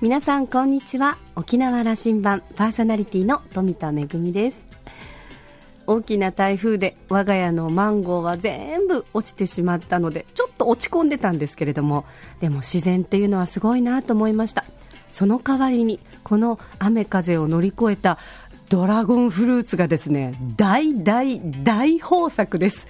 皆さんこんにちは。沖縄羅針盤パーソナリティの富田恵です。大きな台風で我が家のマンゴーは全部落ちてしまったのでちょっと落ち込んでたんですけれどもでも自然っていうのはすごいなと思いました。その代わりにこの雨風を乗り越えたドラゴンフルーツがですね大大大豊作です。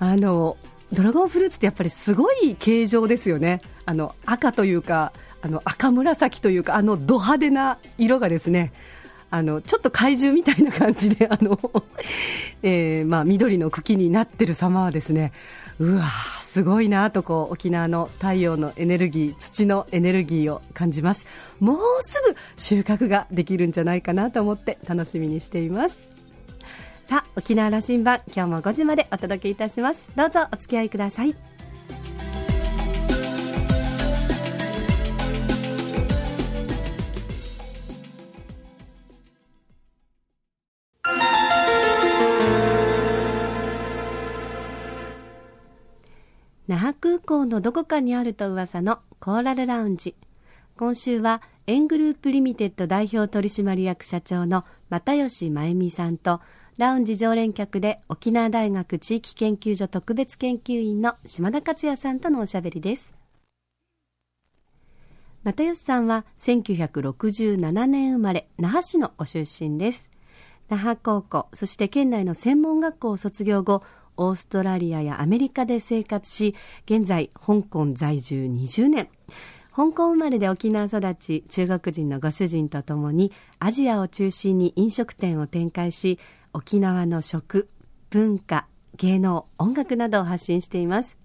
あのドラゴンフルーツってやっぱりすごい形状ですよね。あの赤というかあの赤紫というかあのド派手な色がですねあのちょっと怪獣みたいな感じであの、えーまあ、緑の茎になってる様はですねうわすごいなとこう沖縄の太陽のエネルギー土のエネルギーを感じます。もうすぐ収穫ができるんじゃないかなと思って楽しみにしています。さあ沖縄羅針盤今日も5時までお届けいたします。どうぞお付き合いください。那覇空港のどこかにあると噂のコーラルラウンジ。今週はエングループリミテッド代表取締役社長の又吉真由美さんとラウンジ常連客で沖縄大学地域研究所特別研究員の島田克也さんとのおしゃべりです。又吉さんは1967年生まれ那覇市のご出身です。那覇高校そして県内の専門学校を卒業後オーストラリアやアメリカで生活し現在香港在住20年。香港生まれで沖縄育ち中国人のご主人とともにアジアを中心に飲食店を展開し沖縄の食文化芸能音楽などを発信しています。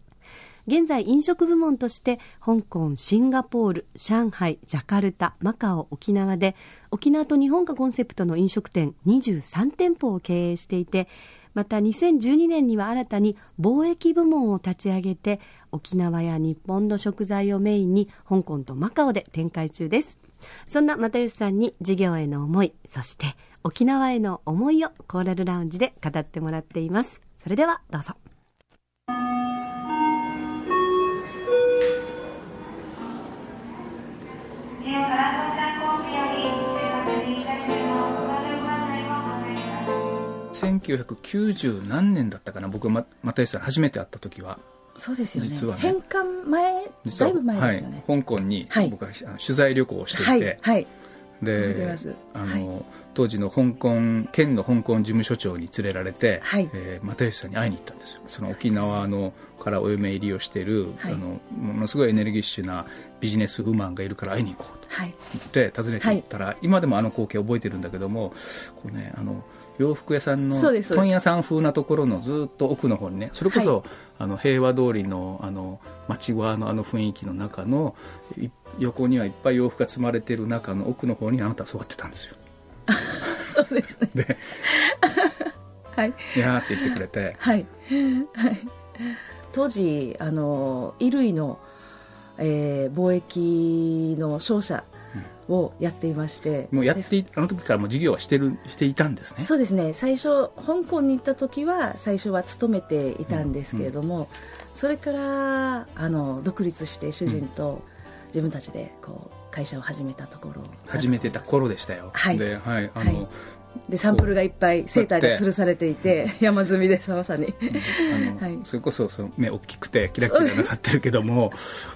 現在飲食部門として香港シンガポール上海ジャカルタマカオ沖縄で沖縄と日本がコンセプトの飲食店23店舗を経営していてまた2012年には新たに貿易部門を立ち上げて沖縄や日本の食材をメインに香港とマカオで展開中です。そんな又吉さんに事業への思いそして沖縄への思いをコーラルラウンジで語ってもらっています。それではどうぞ。1990何年だったかな？僕は又吉さん初めて会った時は。そうですよね。実はね。返還前だいぶ前ですよね、はい、香港に僕は取材旅行をしていて、はい、はい。であの、はい、当時の香港県の香港事務所長に連れられて、はい。えー、又吉さんに会いに行ったんですよ。その沖縄のからお嫁入りをしている、はい、あのものすごいエネルギッシュなビジネスウーマンがいるから会いに行こうと言って訪ねていったら、今でもあの光景覚えてるんだけどもこうねあの洋服屋さんの問屋さん風なところのずっと奥の方にねそれこそ、はい、あの平和通りのあの町側のあの雰囲気の中の横にはいっぱい洋服が積まれてる中の奥の方にあなたは座ってたんですよ。そうですね。で、はい。いやって言ってくれて。はい。はい。当時あの衣類の、えー、貿易の商社をやっていまして、もうやってあの時からも授業はしてるしていたんですね？そうですね。最初香港に行った時は最初は勤めていたんですけれども、うんうん、それからあの独立して主人と自分たちでこう会社を始めたところ始めてた頃でしたよ。はい。で,、はいあの、はいでサンプルがいっぱいセーターが吊るされていて山積みでまさに、はい、それこそその目大きくてキラキラなさってるけども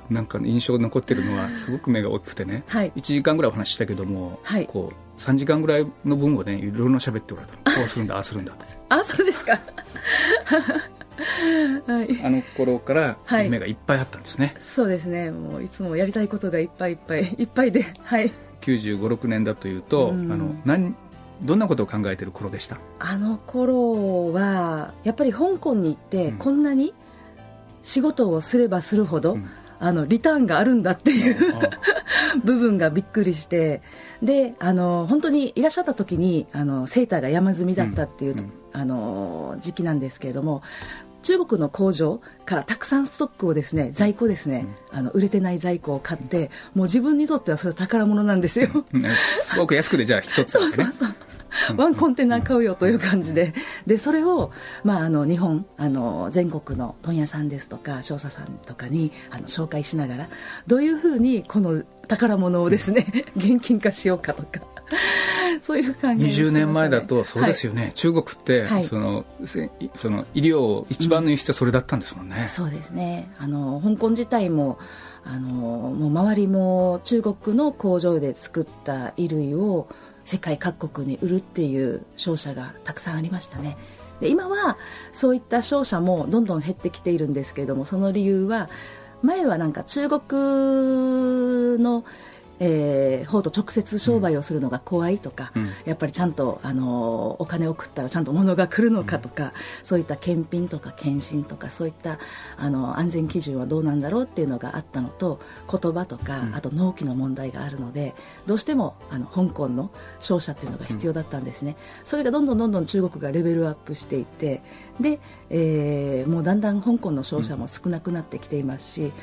なんか印象残ってるのはすごく目が大きくてね、はい、1時間ぐらいお話ししたけども、はい、こう3時間ぐらいの分をねいろいろな喋っておられた。こうするんだ ああするんだとあそうですか。はい、あの頃から夢がいっぱいあったんですね、はい、そうですね。もういつもやりたいことがいっぱいいっぱいいっぱいではい。9 5 6年だというと、うあの何どんなことを考えてる頃でした？あの頃はやっぱり香港に行ってこんなに仕事をすればするほど、うん、あのリターンがあるんだっていう 部分がびっくりしてであの本当にいらっしゃった時にあのセーターが山積みだったっていう、うん、あの時期なんですけれども中国の工場からたくさんストックをですね在庫ですね、うん、あの売れてない在庫を買ってもう自分にとってはそれ宝物なんですよ、すごく安くでじゃあ一つ、ね、そうそうそう。ワンコンテナ買うよという感じででそれを、まあ、あの日本あの全国の問屋さんですとか商社さんとかにあの紹介しながらどういうふうにこの宝物をですね現金化しようかとか そういう考え、ね、20年前だとそうですよね、はい、中国って、はい、そのその医療一番の輸出はそれだったんですもんね、うん、そうですね。あの香港自体もあのもう周りも中国の工場で作った衣類を世界各国に売るっていう商社がたくさんありましたね。で今はそういった商社もどんどん減ってきているんですけれどもその理由は前はなんか中国のえー、方と直接商売をするのが怖いとか、うん、やっぱりちゃんと、あのお金を送ったらちゃんと物が来るのかとか、うん、そういった検品とか検診とかそういったあの安全基準はどうなんだろうっていうのがあったのと言葉とか、あと納期の問題があるのでどうしてもあの香港の商社っていうのが必要だったんですね、それがどんどんどんどん中国がレベルアップしていってで、えー、もうだんだん香港の商社も少なくなってきていますし、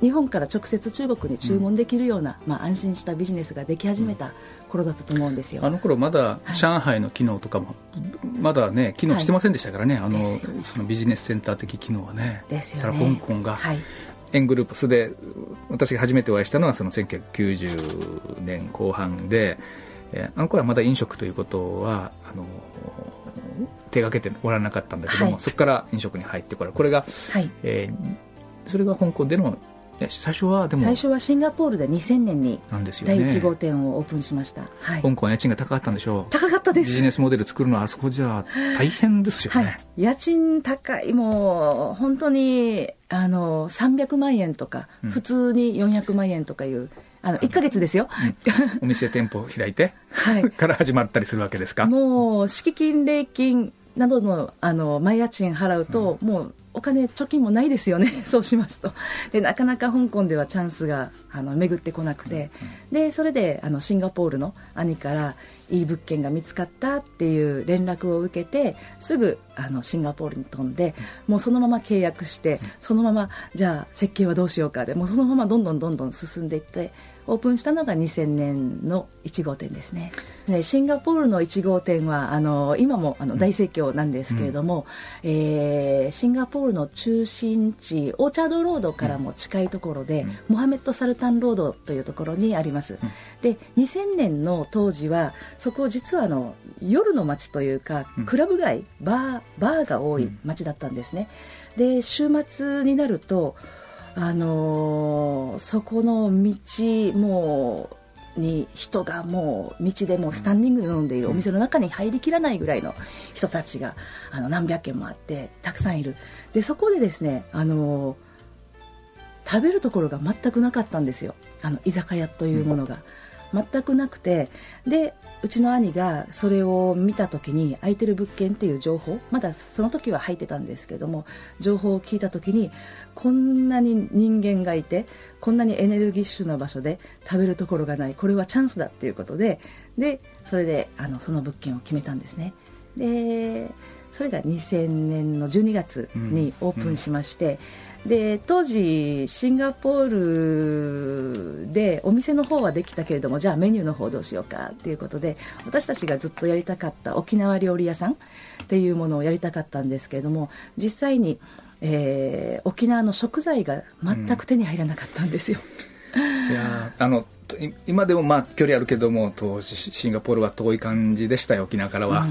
日本から直接中国に注文できるような、うん、まあ、安心したビジネスができ始めた頃だったと思うんですよ。あの頃まだ上海の機能とかも、はい、まだね機能してませんでしたからね、はい、あの、ね、そのビジネスセンター的機能はね。ですよね。香港が、はい、エングループスで私が初めてお会いしたのはその1990年後半で、えー、あの頃はまだ飲食ということはあの手がけておられなかったんだけども、そこから飲食に入ってこれこれが、はい。えー、それが香港での最初はでも最初はシンガポールで2000年に第1号店をオープンしました、はい、香港家賃が高かったんでしょう。高かったです。ビジネスモデル作るのはあそこじゃ大変ですよね、はい、家賃高いもう本当にあの300万円とか、うん、普通に400万円とかいうあの1か月ですよ、うん、お店店舗開いて、はい、から始まったりするわけですか？もう敷金礼金などのあの前家賃払うと、うん、もうお金貯金もないですよね。そうしますと。でなかなか香港ではチャンスがあの巡ってこなくて。でそれであのシンガポールの兄からいい物件が見つかったっていう連絡を受けてすぐあのシンガポールに飛んでもうそのまま契約してそのままじゃあ設計はどうしようかでもうそのままどんどんどんどん進んでいってオープンしたのが2000年の1号店ですね。ねシンガポールの1号店はあの今もあの大盛況なんですけれども、うん、えー、シンガポールの中心地オーチャードロードからも近いところで、うん、モハメッド・サルタンロードというところにあります、うん、で2000年の当時はそこ実はあの夜の街というか、クラブ街バーバーが多い街だったんですね、で週末になるとあのー、そこの道もうに人がもう道でもスタンディングで飲んでいるお店の中に入りきらないぐらいの人たちがあの何百件もあってたくさんいる。でそこでですね、あのー、食べるところが全くなかったんですよ。あの居酒屋というものが。全くなくてでうちの兄がそれを見た時に空いてる物件っていう情報まだその時は入ってたんですけども情報を聞いた時にこんなに人間がいてこんなにエネルギッシュな場所で食べるところがないこれはチャンスだっていうことででそれであのその物件を決めたんですね。でそれが2000年の12月にオープンしまして、うんうんで当時シンガポールでお店の方はできたけれどもじゃあメニューの方どうしようかっていうことで私たちがずっとやりたかった沖縄料理屋さんっていうものをやりたかったんですけれども実際に、えー、沖縄の食材が全く手に入らなかったんですよ。うん、いやあの今でもまあ距離あるけども当時シンガポールは遠い感じでしたよ沖縄からは、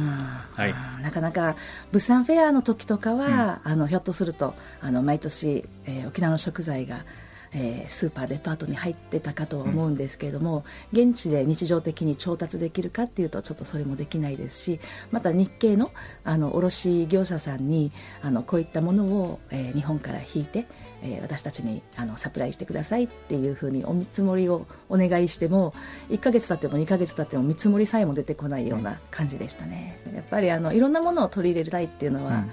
はい、なかなか物産フェアの時とかは、うん、あのひょっとするとあの毎年、えー、沖縄の食材がえー、スーパーデパートに入ってたかとは思うんですけれども、うん、現地で日常的に調達できるかっていうとちょっとそれもできないですしまた日系のあの卸業者さんにあのこういったものを、えー、日本から引いて、えー、私たちにあのサプライしてくださいっていうふうにお見積もりをお願いしても1ヶ月経っても2ヶ月経っても見積もりさえも出てこないような感じでしたね。やっぱりあのいろんなものを取り入れたいっていうのは、うん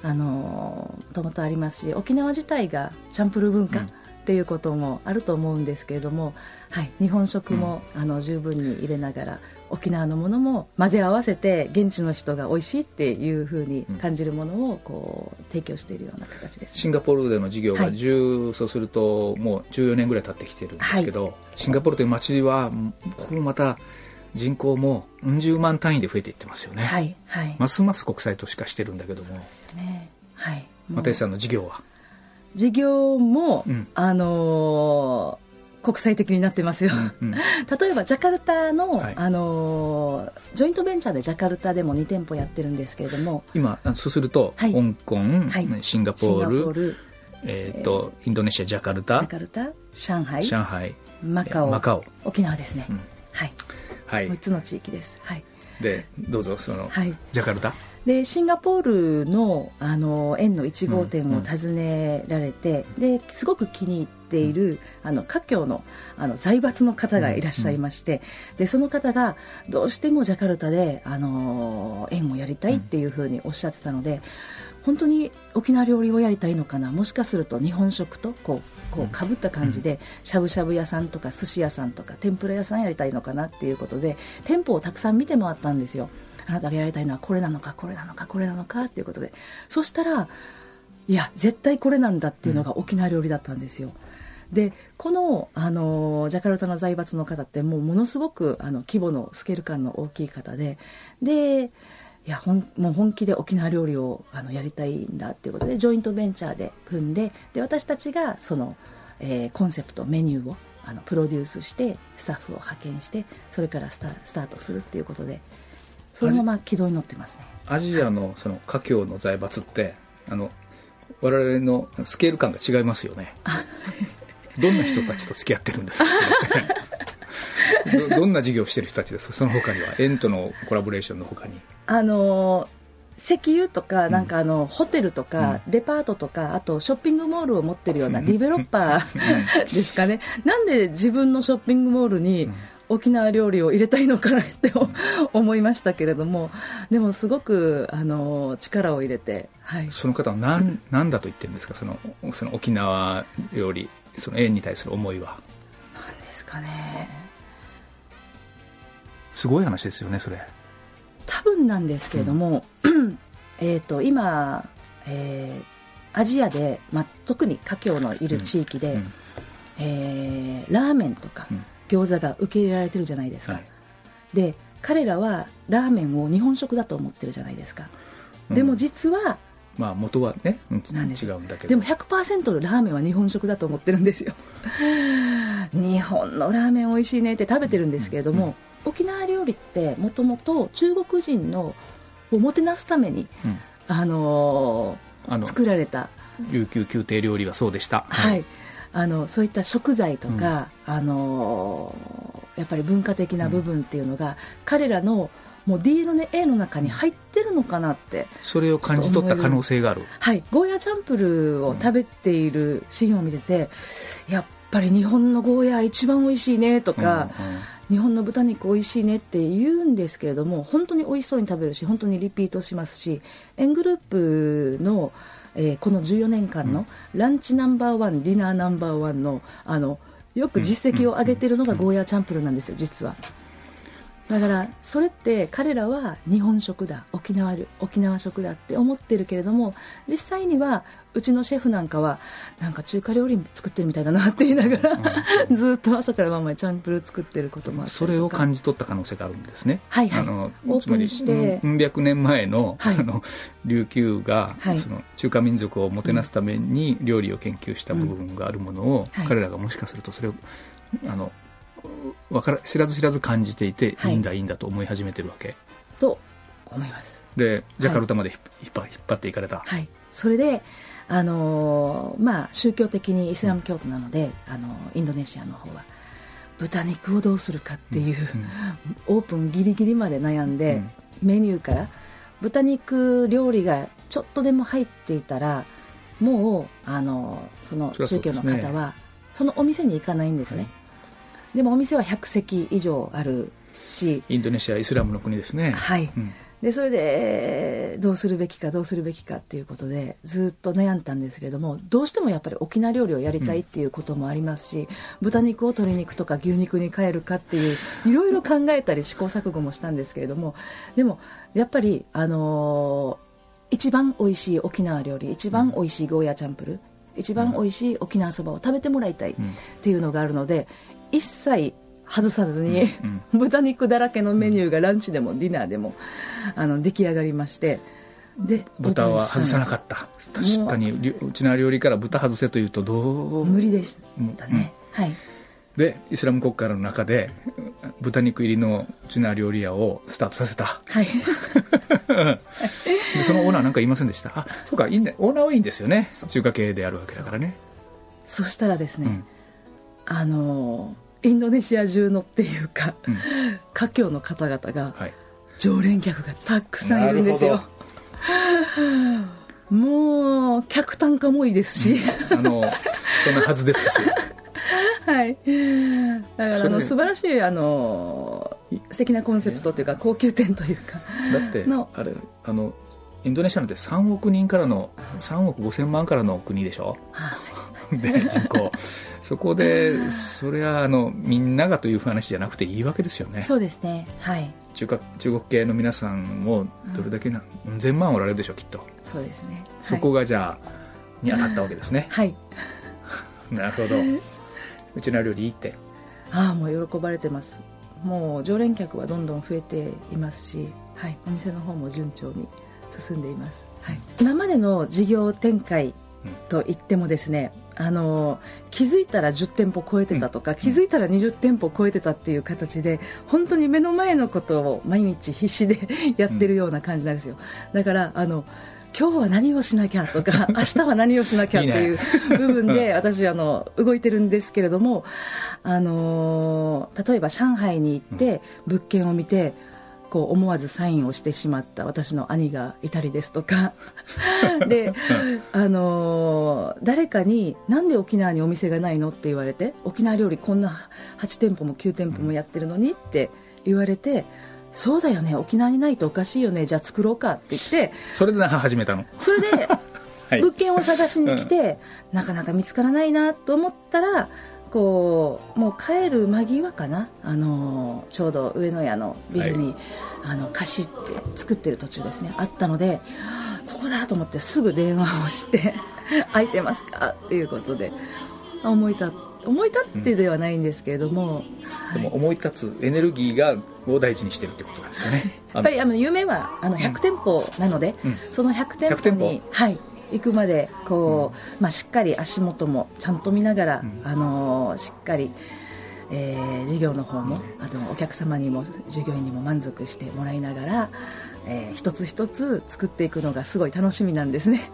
あのもともとありますし沖縄自体がチャンプルー文化、うんっていうこともあると思うんですけれども、はい、日本食も、うん、あの十分に入れながら沖縄のものも混ぜ合わせて現地の人が美味しいっていうふうに感じるものをこう提供しているような形です、ね、シンガポールでの事業が10、はい、そうするともう14年ぐらい経ってきてるんですけど、はい、シンガポールという街はここもまた人口もうん十万単位で増えていってますよね、はい。はい、ますます国際都市化してるんだけども、ね。はい、又吉さんの事業は？事業も、うん、あのー、国際的になってますよ、うんうん、例えばジャカルタの、はい、あのー、ジョイントベンチャーでジャカルタでも2店舗やってるんですけれども。今そうすると、はい、香港、はい、シンガポールえーと、えー、インドネシアジャカルタジャカルタ上海上海マカオマカオ。沖縄ですね、うん、はい。はい、6つの地域です。はい、でどうぞその、はい、ジャカルタ？でシンガポールのあの園の1号店を訪ねられて、うんうん、ですごく気に入っている、あの華僑のあの財閥の方がいらっしゃいまして、うん、でその方がどうしてもジャカルタであの園をやりたいっていうふうにおっしゃってたので、本当に沖縄料理をやりたいのかなもしかすると日本食とこうこうかぶった感じで、しゃぶしゃぶ屋さんとか寿司屋さんとか天ぷら屋さんやりたいのかなっていうことで店舗をたくさん見て回ったんですよ。あなたがやりたいのはこれなのかこれなのかこれなのかっていうことで。そしたらいや絶対これなんだっていうのが沖縄料理だったんですよ、でこの、あのジャカルタの財閥の方ってもうものすごくあの規模のスケール感の大きい方ででいやほんもう本気で沖縄料理をあのやりたいんだっていうことでジョイントベンチャーで組んでで私たちがその、えー、コンセプトメニューをあのプロデュースしてスタッフを派遣してそれからスタスタートするっていうことでそのまま軌道に乗ってますね。アジアのその華僑の財閥ってあの我々のスケール感が違いますよね。どんな人たちと付き合ってるんですかどどんな事業をしてる人たちですか？その他には。園とのコラボレーションの他に。あの石油とかなんかあの、ホテルとか、デパートとかあとショッピングモールを持ってるようなディベロッパーですかね。なんで自分のショッピングモールに沖縄料理を入れたいのかなって思いましたけれどもでもすごくあの力を入れて、はい、その方は何何だと言ってるんですか？そのその沖縄料理その縁に対する思いは。何ですかねすごい話ですよねそれ。多分なんですけれども、うん、えと今、えー、アジアで、まあ、特に華僑のいる地域で、うん、えー、ラーメンとか、餃子が受け入れられてるじゃないですか、はい、で彼らはラーメンを日本食だと思ってるじゃないですか、うん、でも実は、まあ元はね、うん、違うんだけど。でも100%のラーメンは日本食だと思ってるんですよ。日本のラーメン美味しいねって食べてるんですけれども、うん沖縄料理ってもともと中国人のをもてなすために、うん、あのー、作られた。琉球宮廷料理はそうでした。はい、はい、あのそういった食材とか、うん、あのー、やっぱり文化的な部分っていうのが、うん、彼らのもう DNA の中に入ってるのかなってそれを感じ取った可能性がある。はい。ゴーヤチャンプルを食べているシーンを見てて、やっぱり日本のゴーヤ一番美味しいねとか、うんうん日本の豚肉美味しいねって言うんですけれども本当に美味しそうに食べるし本当にリピートしますしエングループの、えー、この14年間のランチナンバーワンディナーナンバーワンのあのよく実績を上げているのがゴーヤーチャンプルなんですよ実は。だからそれって彼らは日本食だ沖縄沖縄食だって思ってるけれども実際にはうちのシェフなんかはなんか中華料理作ってるみたいだなって言いながら、うん、ずっと朝から晩までチャンプル作ってることもあってそれを感じ取った可能性があるんですね。はいはい。あのつまりうん百年前のはい、あの琉球が、はい、その中華民族をもてなすために料理を研究した部分があるものを、うん、彼らがもしかするとそれをあのわから知らず知らず感じていて、い、いんだいいんだと思い始めてるわけ。と思います。でジャカルタまで引っ張,、引っ張っていかれた。はい。それであのまあ宗教的にイスラム教徒なので、あのインドネシアの方は豚肉をどうするかっていう、うん、オープンギリギリまで悩んで、うん、メニューから豚肉料理がちょっとでも入っていたらもうあのその宗教の方はそのお店に行かないんですね、はいでもお店は100席以上あるし。インドネシアイスラムの国ですね。はい、うん、でそれでどうするべきかどうするべきかっていうことでずっと悩んだんですけれどもどうしてもやっぱり沖縄料理をやりたいっていうこともありますし、うん、豚肉を鶏肉とか牛肉に変えるかっていういろいろ考えたり試行錯誤もしたんですけれどもでもやっぱりあのー一番美味しい沖縄料理一番美味しいゴーヤチャンプル一番美味しい沖縄そばを食べてもらいたいっていうのがあるので、一切外さずに、豚肉だらけのメニューがランチでもディナーでもあの出来上がりまして。で豚は外さなかった。確かにうちの料理から豚外せというとどう？無理でしたね、うん、はい。でイスラム国家の中で豚肉入りのうちな料理屋をスタートさせた。はい。でそのオーナーなんか言いませんでした？あそうかいいんだオーナーはいいんですよね。中華系であるわけだからね。そしたらですね、うん、あのインドネシア中のっていうか、うん、華僑の方々が、はい、常連客がたくさんいるんですよ。もう客単価もいいですし、うん、あのそんなはずですし。はい。だからあの素晴らしいあの素敵なコンセプトというか高級店というか。だってあれあのインドネシアなんて3億人からの3億5000万からの国でしょ、で人口。そこでそれはあのみんながという話じゃなくていいわけですよね。そうですね。はい。中華中国系の皆さんもどれだけな、うん、千万おられるでしょうきっと。そうですね、そこがじゃあに当たったわけですね。はい。なるほど。うちの料理いいって。ああもう喜ばれてます。もう常連客はどんどん増えていますし、はい、お店の方も順調に進んでいます、はい、今までの事業展開といってもですね、あの気づいたら10店舗超えてたとか、うん、気づいたら20店舗超えてたっていう形で本当に目の前のことを毎日必死で やってるような感じなんですよ。だからあの今日は何をしなきゃとか 明日は何をしなきゃっていう部分で 私あの動いてるんですけれどもあの例えば上海に行って物件を見てこう思わずサインをしてしまった私の兄がいたりですとか。で、あのー、誰かになんで沖縄にお店がないのって言われて沖縄料理こんな8店舗も9店舗もやってるのにって言われてそうだよね沖縄にないとおかしいよねじゃあ作ろうかって言って。それで始めたの？それで 物件を探しに来て、うん、なかなか見つからないなと思ったらこうもう帰る間際かな、あのちょうど上野屋のビルに、はい、あの貸しって作ってる途中ですね。あったのでここだと思ってすぐ電話をして 空いてますか？っていうことで思い立思い立ってではないんですけれども、うん、でも思い立つエネルギーがを大事にしてるってことなんですよね。やっぱりあの夢はあの100店舗なので、うん、その100店舗にはい行くまでこう、うん、まあ、しっかり足元もちゃんと見ながら、うん、あのしっかり、えー、事業の方も、あとお客様にも従業員にも満足してもらいながら、えー、一つ一つ作っていくのがすごい楽しみなんですね。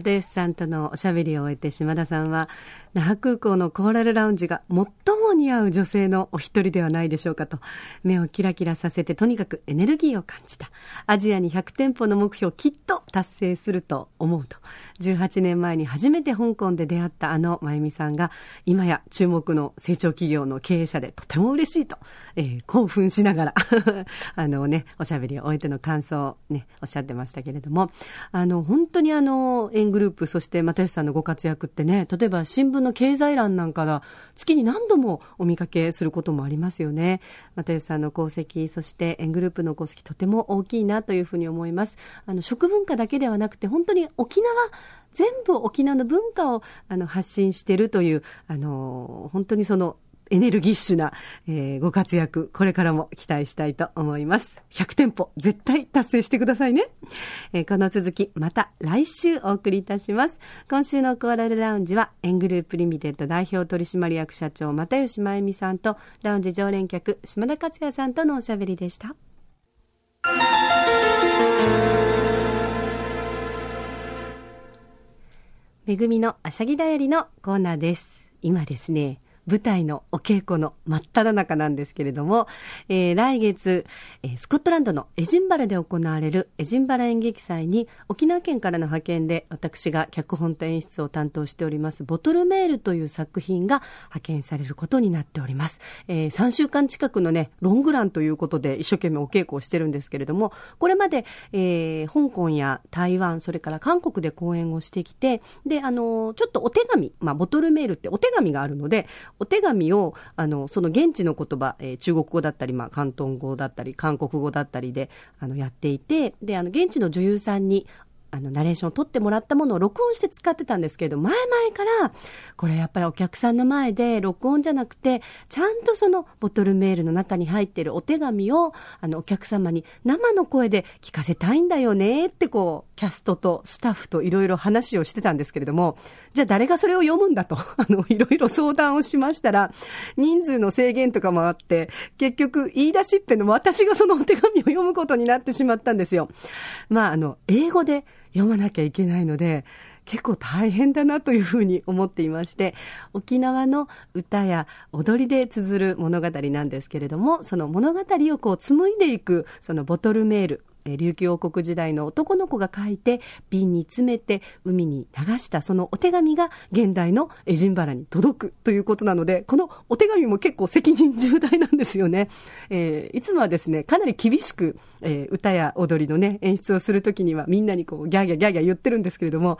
又吉さんとのおしゃべりを終えて島田さんは那覇空港のコーラルラウンジが最も似合う女性のお一人ではないでしょうかと目をキラキラさせてとにかくエネルギーを感じた。アジアに100店舗の目標きっと達成すると思うと。18年前に初めて香港で出会ったあの真由美さんが今や注目の成長企業の経営者でとても嬉しいと、えー、興奮しながら あのねおしゃべりを終えての感想をねおっしゃってましたけれどもあの本当にあの円グループそして又吉さんのご活躍ってね例えば新聞の経済欄なんかが月に何度もお見かけすることもありますよね。又吉さんの功績、そしてエングループの功績とても大きいなというふうに思います。あの、食文化だけではなくて、本当に沖縄、全部沖縄の文化をあの発信しているという、あの、本当にそのエネルギッシュな、えー、ご活躍、これからも期待したいと思います。100店舗、絶対達成してくださいね。えー、この続き、また来週お送りいたします。今週のコーラルラウンジは、エングループリミテッド代表取締役社長、又吉真由美さんと、ラウンジ常連客、島田克也さんとのおしゃべりでした。めぐみのあしゃぎだよりのコーナーです。今ですね、舞台のお稽古の真っ只中なんですけれども、えー、来月、えー、スコットランドのエジンバラで行われるエジンバラ演劇祭に沖縄県からの派遣で私が脚本と演出を担当しておりますボトルメールという作品が派遣されることになっております。えー、3週間近くのね、ロングランということで一生懸命お稽古をしてるんですけれども、これまで、えー、香港や台湾、それから韓国で公演をしてきて、で、あの、ちょっとお手紙、まあ、ボトルメールってお手紙があるので、お手紙を、あの、その現地の言葉、えー、中国語だったり、まあ、広東語だったり、韓国語だったりで、あの、やっていて、で、あの、現地の女優さんに、あのナレーションを取ってもらったものを録音して使ってたんですけれど前々からこれやっぱりお客さんの前で録音じゃなくてちゃんとそのボトルメールの中に入ってるお手紙をあのお客様に生の声で聞かせたいんだよねってこうキャストとスタッフといろいろ話をしてたんですけれどもじゃあ誰がそれを読むんだと あのいろいろ相談をしましたら人数の制限とかもあって結局言い出しっぺの私がそのお手紙を読むことになってしまったんですよ。まああの英語で読まなきゃいけないので、結構大変だなというふうに思っていまして、沖縄の歌や踊りで綴る物語なんですけれども、その物語をこう紡いでいく、そのボトルメール、琉球王国時代の男の子が書いて瓶に詰めて海に流したそのお手紙が現代のエジンバラに届くということなのでこのお手紙も結構責任重大なんですよね、えー、いつもはですねかなり厳しく、えー、歌や踊りのね演出をするときにはみんなにこうギャーギャーギャーギャー言ってるんですけれども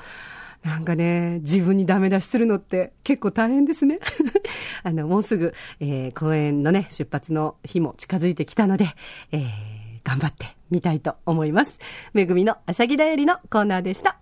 なんかね、自分にダメ出しするのって結構大変ですね。あの、もうすぐ、えー、公演のね、出発の日も近づいてきたので、えー頑張ってみたいと思います。めぐみのあしゃぎだよりのコーナーでした。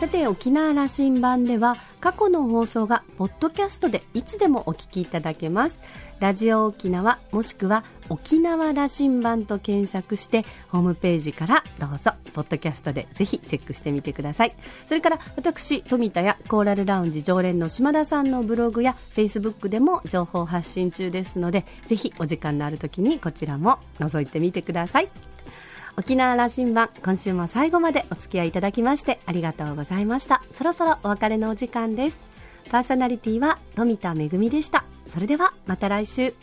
さて沖縄羅針盤では過去の放送がポッドキャストでいつでもお聞きいただけますラジオ沖縄もしくは沖縄羅針盤と検索してホームページからどうぞポッドキャストでぜひチェックしてみてください。それから私富田やコーラルラウンジ常連の島田さんのブログやフェイスブックでも情報発信中ですのでぜひお時間のある時にこちらも覗いてみてください。沖縄羅針盤今週も最後までお付き合いいただきましてありがとうございました。そろそろお別れのお時間です。パーソナリティは富田恵でした。それではまた来週。